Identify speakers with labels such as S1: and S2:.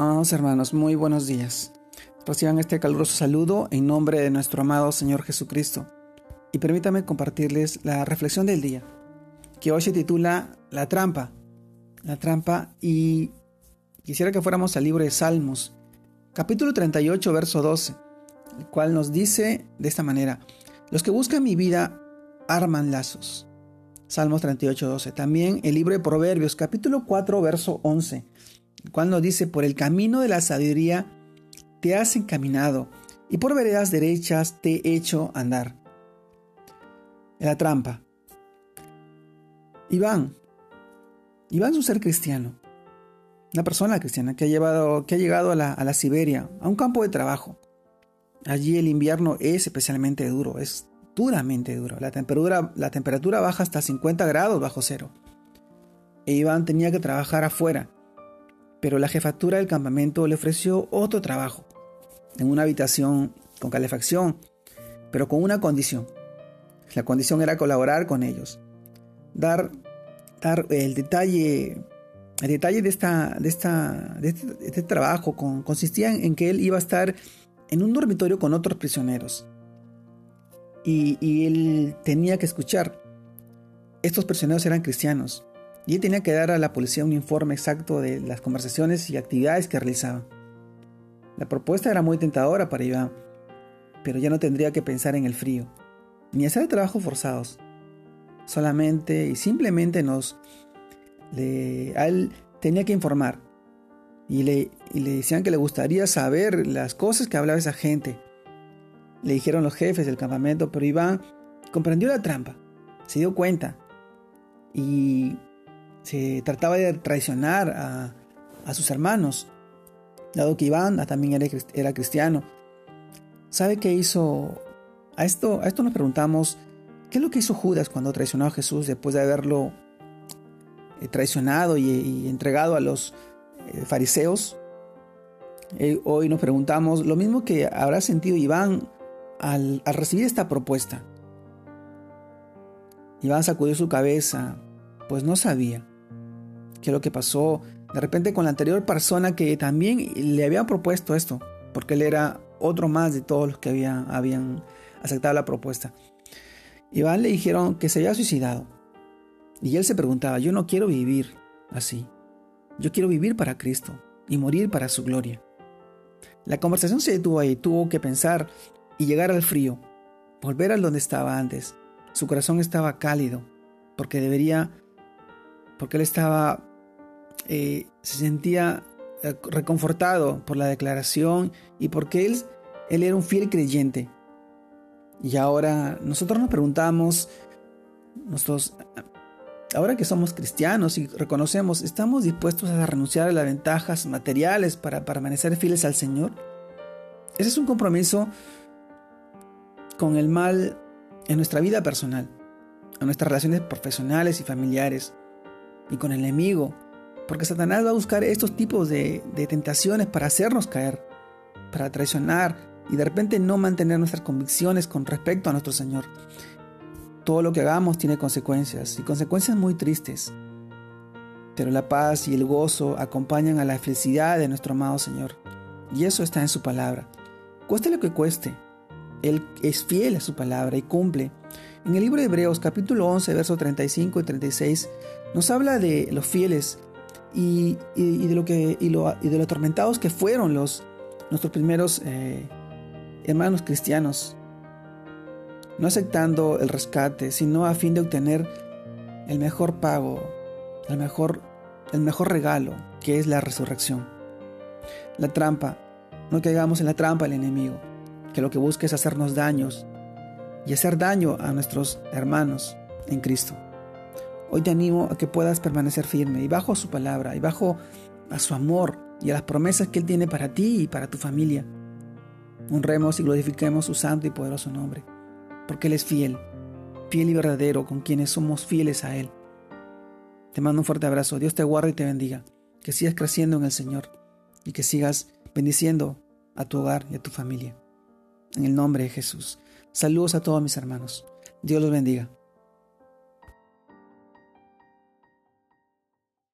S1: Amados hermanos, muy buenos días. Reciban este caluroso saludo en nombre de nuestro amado Señor Jesucristo. Y permítame compartirles la reflexión del día, que hoy se titula La trampa. La trampa y quisiera que fuéramos al libro de Salmos, capítulo 38, verso 12, el cual nos dice de esta manera, los que buscan mi vida arman lazos. Salmos 38, 12. También el libro de Proverbios, capítulo 4, verso 11 cuando dice, por el camino de la sabiduría te has encaminado y por veredas derechas te he hecho andar. la trampa. Iván. Iván es un ser cristiano. Una persona cristiana que ha, llevado, que ha llegado a la, Siberia, a un campo de trabajo. Allí el invierno es especialmente duro, es duramente duro. La temperatura, la temperatura baja hasta 50 grados bajo cero. E Iván tenía que trabajar afuera pero la jefatura del campamento le ofreció otro trabajo, en una habitación con calefacción, pero con una condición. La condición era colaborar con ellos, dar, dar el detalle, el detalle de, esta, de, esta, de este, este trabajo consistía en que él iba a estar en un dormitorio con otros prisioneros. Y, y él tenía que escuchar. Estos prisioneros eran cristianos y tenía que dar a la policía un informe exacto de las conversaciones y actividades que realizaban. La propuesta era muy tentadora para Iván, pero ya no tendría que pensar en el frío, ni hacer trabajos forzados. Solamente y simplemente nos... Le, él tenía que informar y le, y le decían que le gustaría saber las cosas que hablaba esa gente. Le dijeron los jefes del campamento, pero Iván comprendió la trampa, se dio cuenta y se trataba de traicionar a, sus hermanos, dado que Iván también era, era, cristiano. ¿Sabe qué hizo? A esto, a esto nos preguntamos, ¿qué es lo que hizo Judas cuando traicionó a Jesús después de haberlo eh, traicionado y, entregado a los eh, fariseos? Eh, hoy nos preguntamos lo mismo que habrá sentido Iván al, al recibir esta propuesta. Iván sacudió su cabeza, pues no sabía qué es lo que pasó de repente con la anterior persona que también le había propuesto esto, porque él era otro más de todos los que habían aceptado la propuesta. Iván le dijeron que se había suicidado. Y él se preguntaba, yo no quiero vivir así. Yo quiero vivir para Cristo y morir para su gloria. La conversación se detuvo ahí, tuvo que pensar y llegar al frío, volver al donde estaba antes. Su corazón estaba cálido, porque debería porque él estaba, eh, se sentía eh, reconfortado por la declaración y porque él, él era un fiel creyente. Y ahora nosotros nos preguntamos, nosotros, ahora que somos cristianos y reconocemos, ¿estamos dispuestos a renunciar a las ventajas materiales para permanecer fieles al Señor? Ese es un compromiso con el mal en nuestra vida personal, en nuestras relaciones profesionales y familiares y con el enemigo, porque Satanás va a buscar estos tipos de, tentaciones para hacernos caer, para traicionar y de repente no mantener nuestras convicciones con respecto a nuestro Señor. Todo lo que hagamos tiene consecuencias y consecuencias muy tristes. Pero la paz y el gozo acompañan a la felicidad de nuestro amado Señor. Y eso está en su palabra. Cueste lo que cueste. Él es fiel a su palabra y cumple. En el libro de Hebreos capítulo 11, versos 35 y 36 nos habla de los fieles y, de, lo que, y, de los atormentados que fueron los, nuestros primeros eh, hermanos cristianos, no aceptando el rescate, sino a fin de obtener el mejor pago, el mejor, el mejor regalo, que es la resurrección. La trampa, no caigamos en la trampa del enemigo, que lo que busca es hacernos daños y hacer daño a nuestros hermanos en Cristo. Hoy te animo a que puedas permanecer firme y bajo su palabra y bajo a su amor y a las promesas que Él tiene para ti y para tu familia. Honremos y glorifiquemos su santo y poderoso nombre, porque Él es fiel, fiel y verdadero con quienes somos fieles a Él. Te mando un fuerte abrazo, Dios te guarde y te bendiga, que sigas creciendo en el Señor y que sigas bendiciendo a tu hogar y a tu familia. En el nombre de Jesús. Saludos a todos mis hermanos. Dios los bendiga.